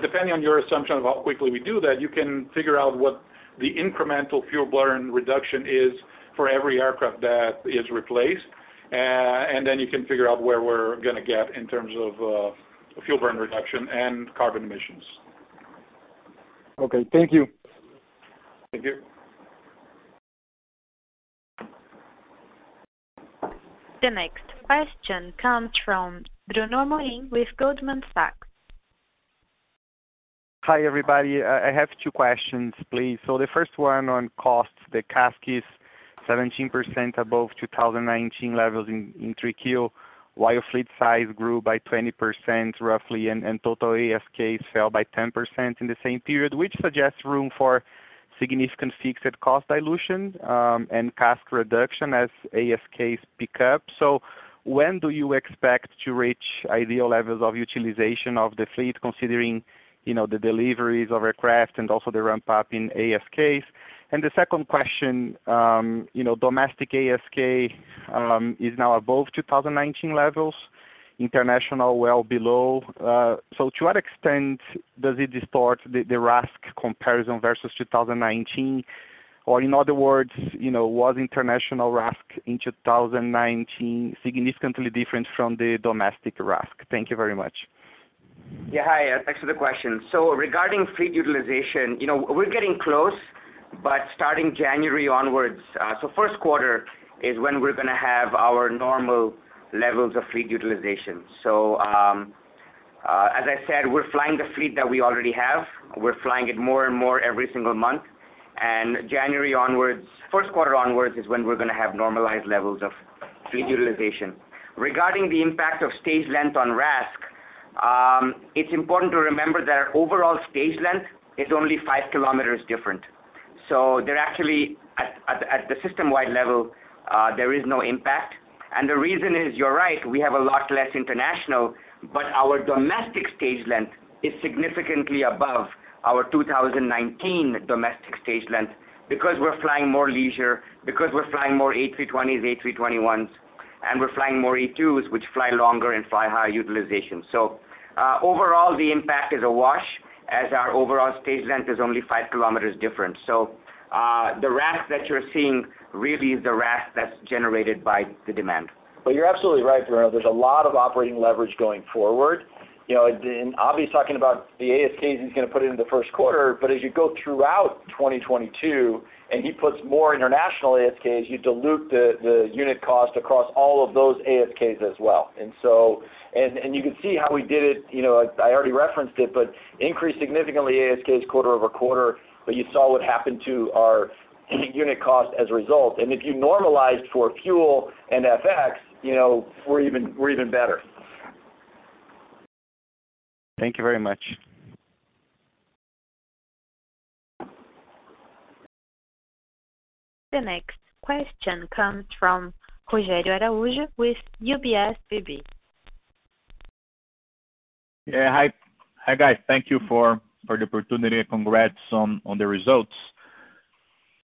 Depending on your assumption of how quickly we do that, you can figure out what the incremental fuel burn reduction is for every aircraft that is replaced. Uh and then you can figure out where we're gonna get in terms of fuel burn reduction and carbon emissions. Okay. Thank you. Thank you. The next question comes from Bruno Amorim with Goldman Sachs. Hi, everybody. Uh, I have two questions, please. So the first one on costs. The CASK is 17% above 2019 levels in 3Q, while fleet size grew by 20% roughly, and total ASKs fell by 10% in the same period, which suggests room for significant fixed cost dilution, um, and CASK reduction as ASKs pick up. So when do you expect to reach ideal levels of utilization of the fleet, considering, you know, the deliveries of aircraft and also the ramp up in ASKs? And the second question, you know, domestic ASK is now above 2019 levels, international well below. Uh so to what extent does it distort the RASK comparison versus 2019? Or In other words, you know, was international RASK in 2019 significantly different from the domestic RASK? Thank you very much. Yeah. Hi, uh, thanks for the question. So regarding fleet utilization, you know, we're getting close, but starting January onwards, uh, first quarter is when we're gonna have our normal levels of fleet utilization. So um, uh, as I said, we're flying the fleet that we already have. We're flying it more and more every single month. And January onwards, first quarter onwards is when we're gonna have normalized levels of fleet utilization. Regarding the impact of stage length on RASK, Um, it's important to remember that our overall stage length is only 5 kilometers different. So they're actually at the system-wide level, uh, there is no impact. And the reason is, you're right, we have a lot less international, but our domestic stage length is significantly above our 2019 domestic stage length because we're flying more leisure, because we're flying more A320s, A321s, and we're flying more E2s, which fly longer and fly higher utilization. So uh overall, the impact is a wash as our overall stage length is only 5 km different. So uh the RASK that you're seeing really is the RASK that's generated by the demand. But you're absolutely right, Bruno. There's a lot of operating leverage going forward. You know, and Abhi's talking about the ASKs he's gonna put into the first quarter, but as you go throughout 2022 and he puts more international ASKs, you dilute the unit cost across all of those ASKs as well. And so, and, and you can see how we did it, you know, I already referenced it, but increased significantly ASKs quarter-over-quarter, but you saw what happened to our unit cost as a result. And if you normalized for fuel and FX, you know, we're even, we're even better. Thank you very much. The next question comes from Rogério Araújo with UBS BB. Yeah. Hi. Hi, guys. Thank you for the opportunity. Congrats on the results.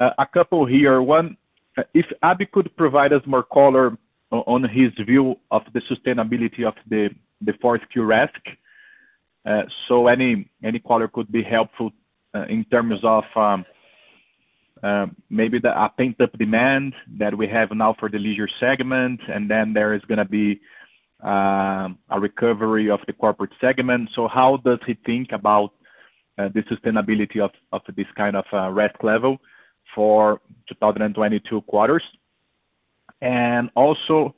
A couple here. One, if Abhi could provide us more color on his view of the sustainability of the the fourth Q RASK. Any color could be helpful uh, in terms of um, uh, maybe a pent-up demand that we have now for the leisure segment, and then there is gonna be um, a recovery of the corporate segment. So how does he think about uh, the sustainability of this kind of RASK level for 2022 quarters? And also,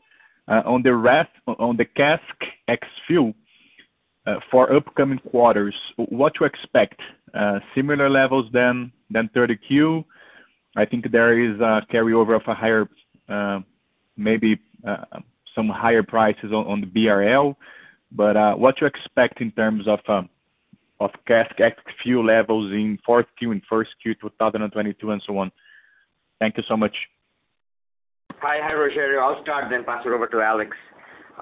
on the RASK, on the CASK ex-fuel Uh, for upcoming quarters, what to expect? Uh, similar levels than 30Q? I think there is a carryover of a higher, uh, maybe, some higher prices on the BRL. But what to expect in terms of um, CASK ex-fuel levels in fourth Q and first Q 2022 and so on? Thank you so much. Hi, Rogério. I'll start then pass it over to Alex.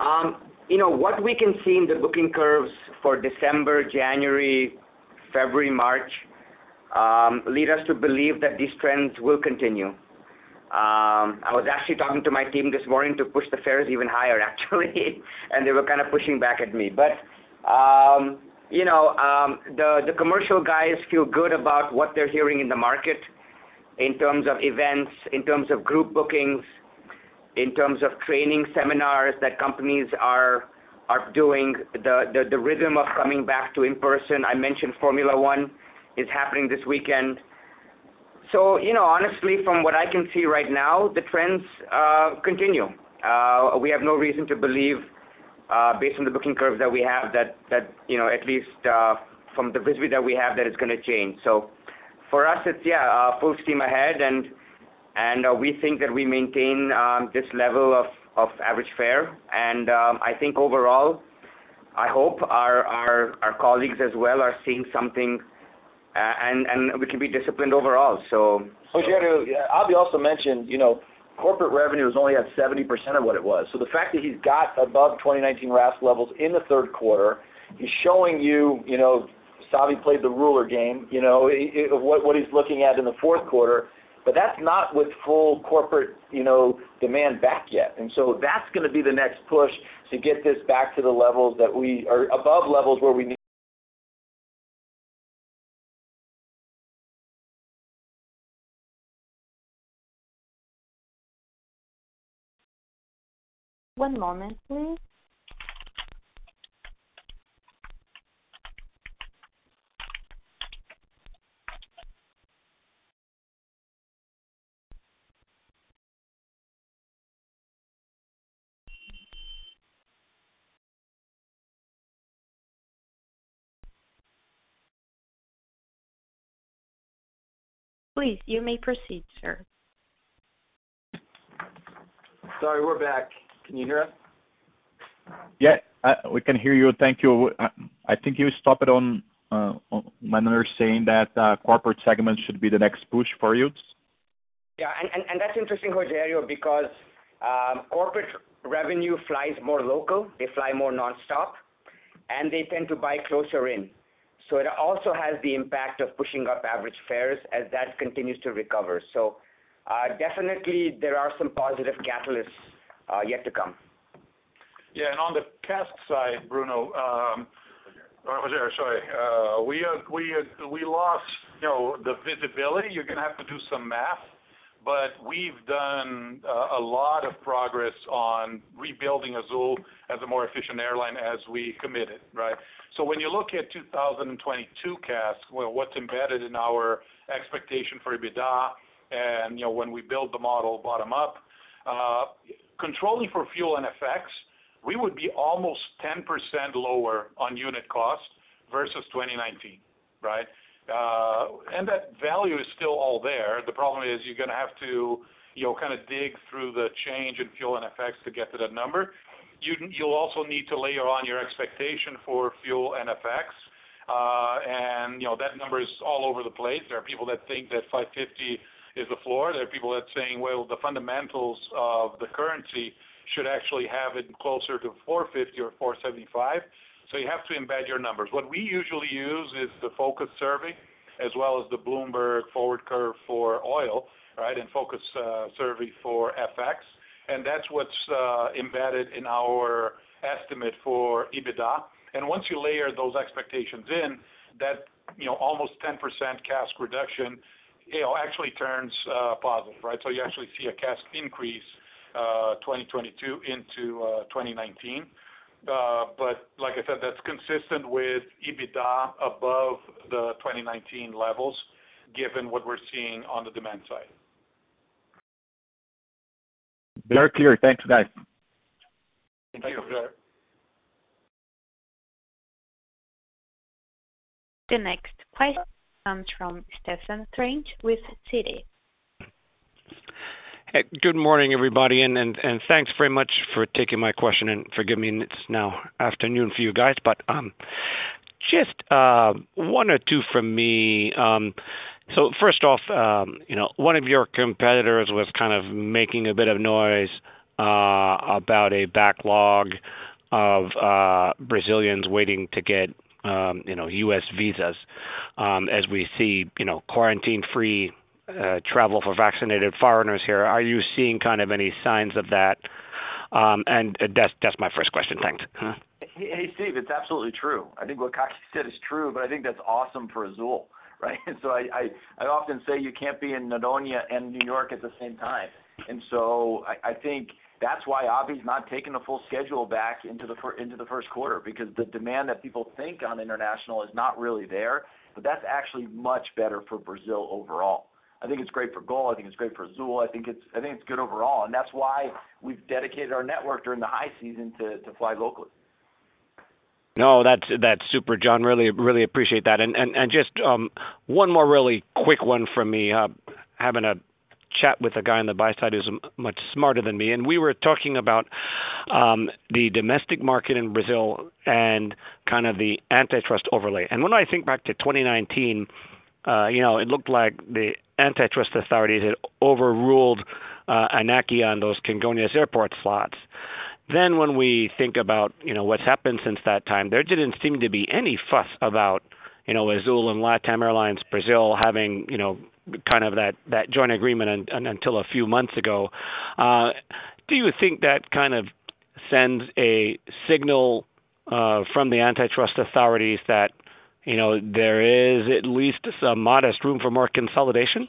Um, You know, what we can see in the booking curves for December, January, February, March um, lead us to believe that these trends will continue. Um, I was actually talking to my team this morning to push the fares even higher, actually, and they were kind of pushing back at me. But um, you know, um, the the commercial guys feel good about what they're hearing in the market in terms of events, in terms of group bookings, in terms of training seminars that companies are are doing, the rhythm of coming back to in-person. I mentioned Formula One is happening this weekend. So, you know, honestly, from what I can see right now, the trends uh, continue. Uh, we have no reason to believe, uh, based on the booking curves that we have, that you know, at least from the visibility that we have, that it's going to change. So for us, it's yeah, full steam ahead, and Uh, we think that we maintain um, this level of average fare. And um, I think overall, I hope our colleagues as well are seeing something, uh, and we can be disciplined overall. Rogério, Abhi also mentioned you know, corporate revenue is only at 70% of what it was. So the fact that he's got above 2019 RASK levels in the third quarter, he's showing you, you know, Savi played the ruler game, you know, what he's looking at in the fourth quarter, but that's not with full corporate you know, demand back yet. And so that's going to be the next push to get this back to the levels that we are above levels where we need. One moment, please. Please, you may proceed, sir. Sorry, we're back. Can you hear us? Yeah, we can hear you. Thank you. I think you stopped on when you were saying that uh, corporate segment should be the next push for you. Yeah, and that's interesting, Rogério, because um, corporate revenue flies more local, they fly more nonstop, and they tend to buy closer in. So it also has the impact of pushing up average fares as that continues to recover. So uh definitely there are some positive catalysts uh, yet to come. Yeah, and on the CASK side, Bruno, um, uh, Rogério, sorry. Uh, we lost you know, the visibility. You're going to have to do some math, but we've done a lot of progress on rebuilding Azul as a more efficient airline as we committed, right? So when you look at 2022 CASK, what's embedded in our expectation for EBITDA and you know, when we build the model bottom up, uh controlling for fuel and FX, we would be almost 10% lower on unit cost versus 2019, right? Uh, and that value is still all there. The problem is you're going to have to you know, kind of dig through the change in fuel and FX to get to that number. You'll also need to layer on your expectation for fuel and FX. Uh, and, you know, that number is all over the place. There are people that think that 550 is the floor. There are people that saying, well, the fundamentals of the currency should actually have it closer to 450 or 475. So you have to embed your numbers. What we usually use is the Focus survey as well as the Bloomberg forward curve for oil, right? And Focus uh, survey for FX. And that's what's uh, embedded in our estimate for EBITDA. And once you layer those expectations in, that you know almost 10% CASK reduction you know, actually turns uh, positive, right? So you actually see a CASK increase uh, 2022 into 2019. Uh, like I said, that's consistent with EBITDA above the 2019 levels, given what we're seeing on the demand side. Very clear. Thanks, guys. Thank you. The next question comes from Stephen Trent with Citi. Good morning, everybody, and thanks very much for taking my question, and forgive me, it's now afternoon for you guys. But um, just uh, one or two from me. Um, so First off, um, you know, one of your competitors was kind of making a bit of noise uh, about a backlog of uh, Brazilians waiting to get, you know, U.S. visas, as we see, you know, quarantine-free travel for vaccinated foreigners here. Are you seeing kind of any signs of that? Um, and that's that's my first question. Thanks. Hey, Steve, it's absolutely true. I think what Kaki said is true, but I think that's awesome for Azul, right? And so I I, I often say you can't be in Noronha and New York at the same time. And so I I think that's why Abhi's not taking the full schedule back into the fur into the first quarter because the demand that people think on international is not really there. But that's actually much better for Brazil overall. I think it's great for GOL. I think it's great for Azul. I think it's I think it's good overall, and that's why we've dedicated our network during the high season to to fly locally. No, that's that's super, John. Really really appreciate that. And and and just one more really quick one from me. Uh, Having a chat with a guy on the buy side who's much smarter than me, and we were talking about um, the domestic market in Brazil and kind of the antitrust overlay. And when I think back to 2019, you know, it looked like the antitrust authorities had overruled ANAC on those Congonhas Airport slots. Then, when we think about, you know, what's happened since that time, there didn't seem to be any fuss about, you know, Azul and LATAM Airlines Brazil having, you know, kind of that that joint agreement until a few months ago. Uh, Do you think that kind of sends a signal uh, from the antitrust authorities that, you know, there is at least some modest room for more consolidation?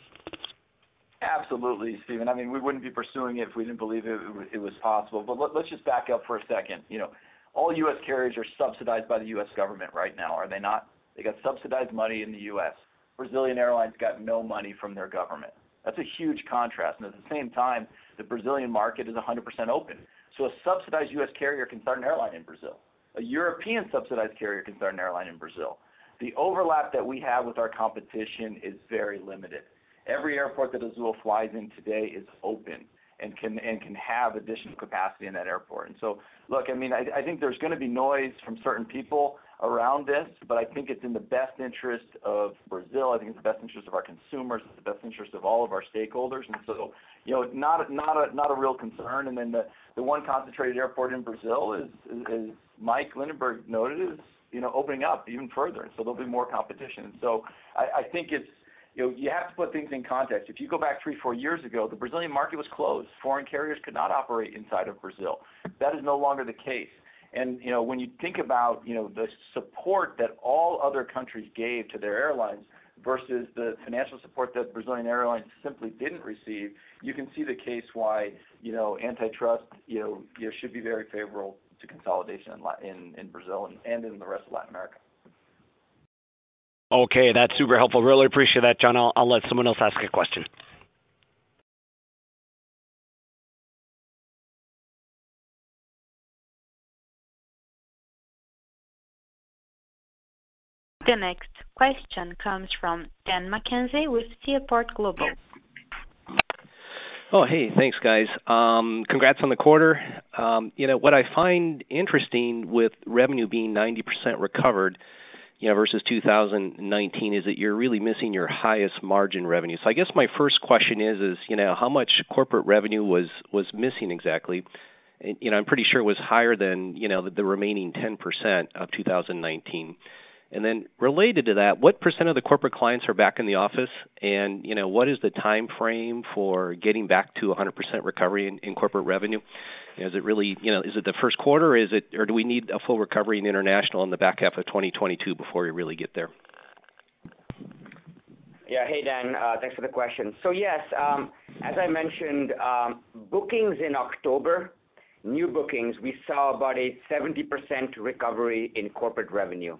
Absolutely, Stephen. I mean, we wouldn't be pursuing it if we didn't believe it was possible. But Let's just back up for a second. You know, all U.S. carriers are subsidized by the U.S. government right now, are they not? They got subsidized money in the U.S. Brazilian airlines got no money from their government. That's a huge contrast. And at the same time, the Brazilian market is 100% open. So a subsidized U.S. carrier can start an airline in Brazil. A European subsidized carrier can start an airline in Brazil. The overlap that we have with our competition is very limited. Every airport that Azul flies in today is open and can and can have additional capacity in that airport. And so, look, I mean, I think there's gonna be noise from certain people around this, but I think it's in the best interest of Brazil. I think it's the best interest of our consumers. It's the best interest of all of our stakeholders. And so, you know, not not a not a real concern. And then the the one concentrated airport in Brazil is, as Mike Linenberg noted, you know, opening up even further. And so there'll be more competition. So I think it's, you know, you have to put things in context. If you go back three, four years ago, the Brazilian market was closed. Foreign carriers could not operate inside of Brazil. That is no longer the case. And you know, when you think about, you know, the support that all other countries gave to their airlines versus the financial support that Brazilian airlines simply didn't receive, you can see the case why, you know, antitrust, you know, should be very favorable to consolidation in Brazil and in the rest of Latin America. Okay, that's super helpful. Really appreciate that, John. I'll let someone else ask a question. The next question comes from Dan McKenzie with Seaport Global. Oh, hey, thanks, guys. Um, Congrats on the quarter. Um, You know, what I find interesting with revenue being 90% recovered, you know, versus 2019 is that you're really missing your highest margin revenue. So I guess my first question is, is, you know, how much corporate revenue was was missing exactly? You know, I'm pretty sure it was higher than, you know, the remaining 10% of 2019. And then related to that, what percent of the corporate clients are back in the office? And you know, what is the timeframe for getting back to 100% recovery in in corporate revenue? You know, Is it really, you know, is it the first quarter, or is it or do we need a full recovery in international in the back half of 2022 before we really get there? Yeah. Hey, Dan. Uh, Thanks for the question. So yes, um, as I mentioned, um, bookings in October, new bookings, we saw about a 70% recovery in corporate revenue.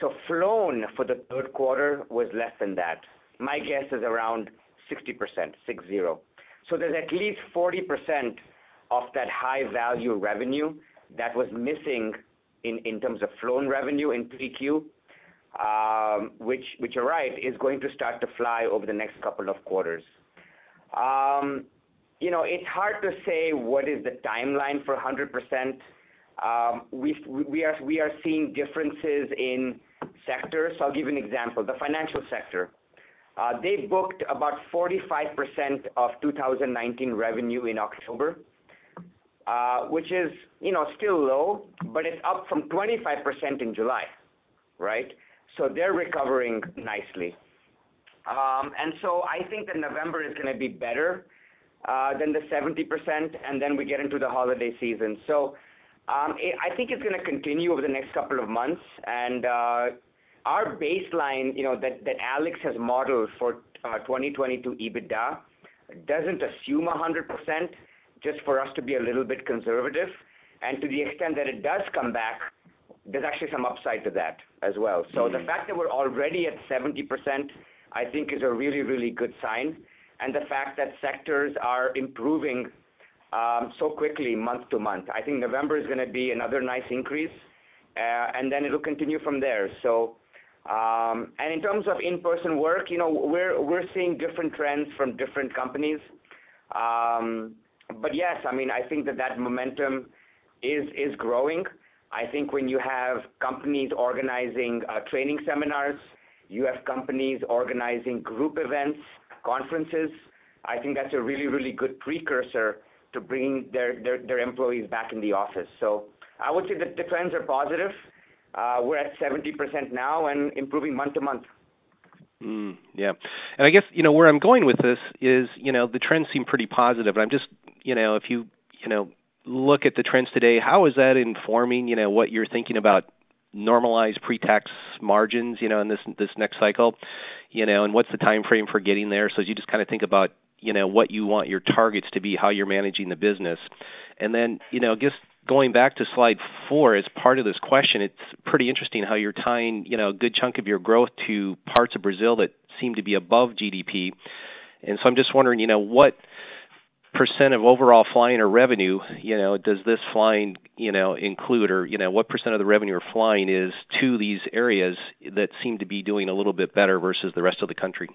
So flown for the third quarter was less than that. My guess is around 60%, 60. There's at least 40% of that high-value revenue that was missing in terms of flown revenue in 3Q, um, which which you're right, is going to start to fly over the next couple of quarters. Um, you know, it's hard to say what is the timeline for 100%. Um, we we are we are seeing differences in sectors. I'll give you an example. The financial sector. Uh, they booked about 45% of 2019 revenue in October, uh, which is, you know, still low, but it's up from 25% in July, right? So they're recovering nicely. Um, and so I think that November is gonna be better uh, than the 70%, and then we get into the holiday season. Um, I think it's gonna continue over the next couple of months. And uh, our baseline, you know, that Alex has modeled for uh, 2022 EBITDA doesn't assume 100% just for us to be a little bit conservative. And to the extent that it does come back, there's actually some upside to that as well. So the mm. fact that we're already at 70%, I think is a really, really good sign. And the fact that sectors are improving so quickly month to month. I think November is gonna be another nice increase, and then it'll continue from there. So um and in terms of in-person work, you know, we're seeing different trends from different companies. Um but yes, I mean, I think that that momentum is growing. I think when you have companies organizing training seminars, you have companies organizing group events, conferences, I think that's a really, really good precursor to bringing their their, their employees back in the office. So I would say that the trends are positive. Uh, we're at 70% now and improving month to month. Mm, yeah. And I guess, you know, where I'm going with this is, you know, the trends seem pretty positive. I'm just, you know, if you you know, look at the trends today, how is that informing, you know, what you're thinking about normalized pre-tax margins, you know, in this this next cycle? You know, and what's the timeframe for getting there? So as you just kinda think about, you know, what you want your targets to be, how you're managing the business. And then, you know, just going back to slide four as part of this question, it's pretty interesting how you're tying, you know, a good chunk of your growth to parts of Brazil that seem to be above GDP. And so I'm just wondering, you know, what percent of overall flying or revenue, you know, does this flying, you know, include? Or, you know, what percent of the revenue or flying is to these areas that seem to be doing a little bit better versus the rest of the country?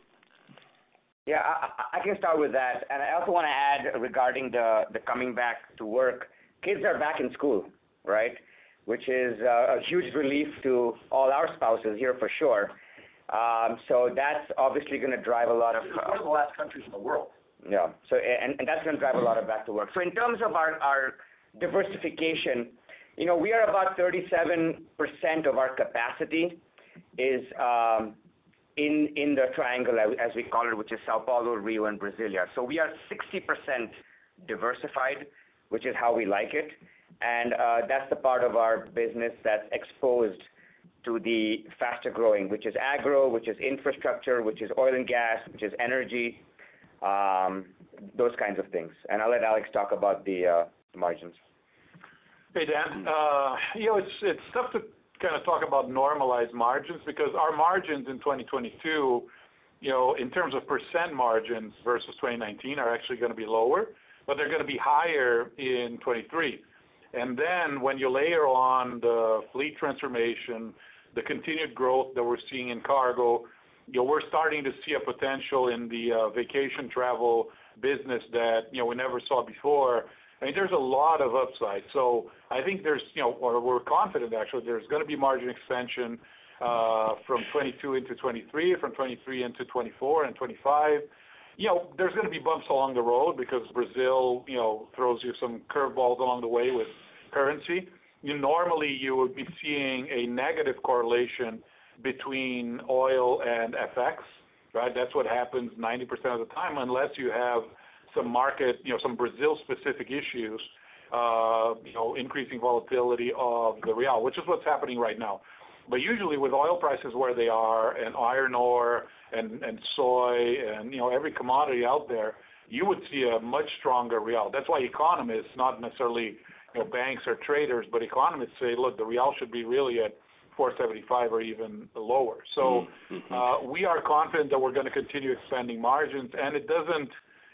Yeah, I can start with that. And I also wanna add regarding the coming back to work. Kids are back in school, right? Which is a huge relief to all our spouses here for sure. Um so that's obviously gonna drive a lot of It's one of the last countries in the world. Yeah. So and that's gonna drive a lot of back to work. So in terms of our diversification, you know, we are about 37% of our capacity is in the triangle as we call it, which is São Paulo, Rio, and Brasília. So we are 60% diversified, which is how we like it. And uh, that's the part of our business that's exposed to the faster-growing, which is agro, which is infrastructure, which is oil and gas, which is energy, um, those kinds of things. And I'll let Alex talk about the uh, margins. Hey, Dan. Uh, you know, it's tough to kinda talk about normalized margins because our margins in 2022, you know, in terms of percent margins versus 2019 are actually gonna be lower, but they're gonna be higher in 2023. When you layer on the fleet transformation, the continued growth that we're seeing in cargo, you know, we're starting to see a potential in the uh, vacation travel business that, you know, we never saw before. I mean, there's a lot of upside. So I think there's, you know, or we're confident actually there's gonna be margin expansion uh, from 2022 into 2023, from 2023 into 2024 and 2025. You know, there's gonna be bumps along the road because Brazil, you know, throws you some curve balls along the way with currency. You normally, you would be seeing a negative correlation between oil and FX, right? That's what happens 90% of the time, unless you have some market, you know, some Brazil-specific issues, uh, you know, increasing volatility of the real, which is what's happening right now. But usually with oil prices where they are and iron ore and and soy and, you know, every commodity out there, you would see a much stronger real. That's why economists, not necessarily, you know, banks or traders, but economists say, "Look, the real should be really at 4.75 or even lower." So uh we are confident that we're gonna continue expanding margins. And it doesn't.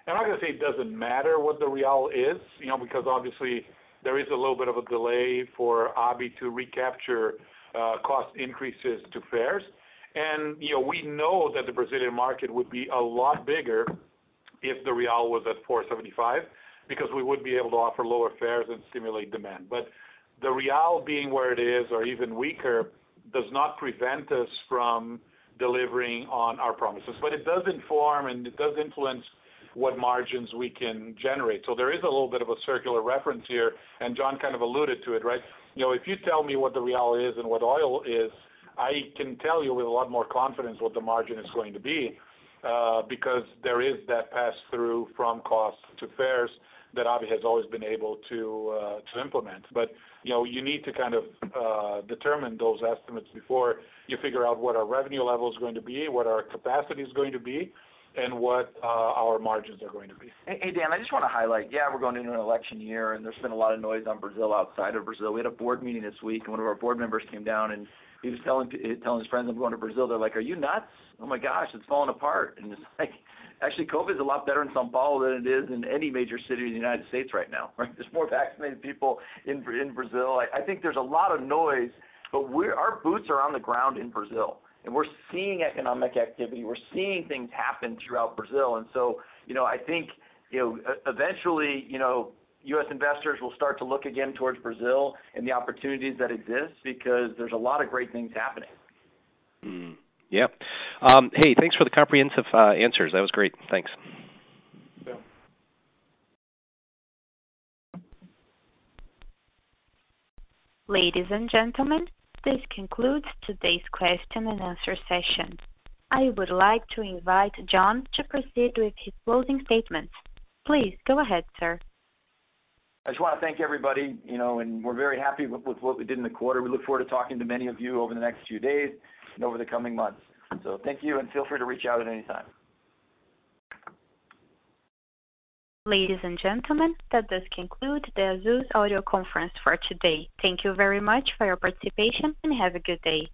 I'm not gonna say it doesn't matter what the real is, you know, because obviously there is a little bit of a delay for Abhi to recapture uh, cost increases to fares. And you know, we know that the Brazilian market would be a lot bigger if the real was at 4.75 because we would be able to offer lower fares and stimulate demand. But the real being where it is or even weaker does not prevent us from delivering on our promises. But it does inform and it does influence what margins we can generate. So there is a little bit of a circular reference here, and John kind of alluded to it, right? You know, if you tell me what the real is and what oil is, I can tell you with a lot more confidence what the margin is going to be, uh, because there is that pass-through from costs to fares that Abhi has always been able to uh, to implement. But you know, you need to kind of uh, determine those estimates before you figure out what our revenue level is going to be, what our capacity is going to be, and what uh our margins are going to be. Hey, Dan, I just wanna highlight, yeah, we're going into an election year, and there's been a lot of noise on Brazil outside of Brazil. We had a board meeting this week, and one of our board members came down, and he was telling telling his friends, "I'm going to Brazil." They're like, "Are you nuts? Oh my gosh, it's falling apart." And it's like, actually, COVID is a lot better in São Paulo than it is in any major city in the United States right now, right? There's more vaccinated people in in Brazil. I think there's a lot of noise, but we're, our boots are on the ground in Brazil, and we're seeing economic activity. We're seeing things happen throughout Brazil. And so, you know, I think, you know, eventually, you know, U.S. investors will start to look again towards Brazil and the opportunities that exist because there's a lot of great things happening. Mm-hmm. Yeah. Um, hey, thanks for the comprehensive uh, answers. That was great. Thanks. Yeah. Ladies and gentlemen, this concludes today's question and answer session. I would like to invite John to proceed with his closing statements. Please go ahead, sir. I just wanna thank everybody, you know, and we're very happy with what we did in the quarter. We look forward to talking to many of you over the next few days and over the coming months. So thank you, and feel free to reach out at any time. Ladies and gentlemen, that does conclude the Azul's audio conference for today. Thank you very much for your participation, and have a good day.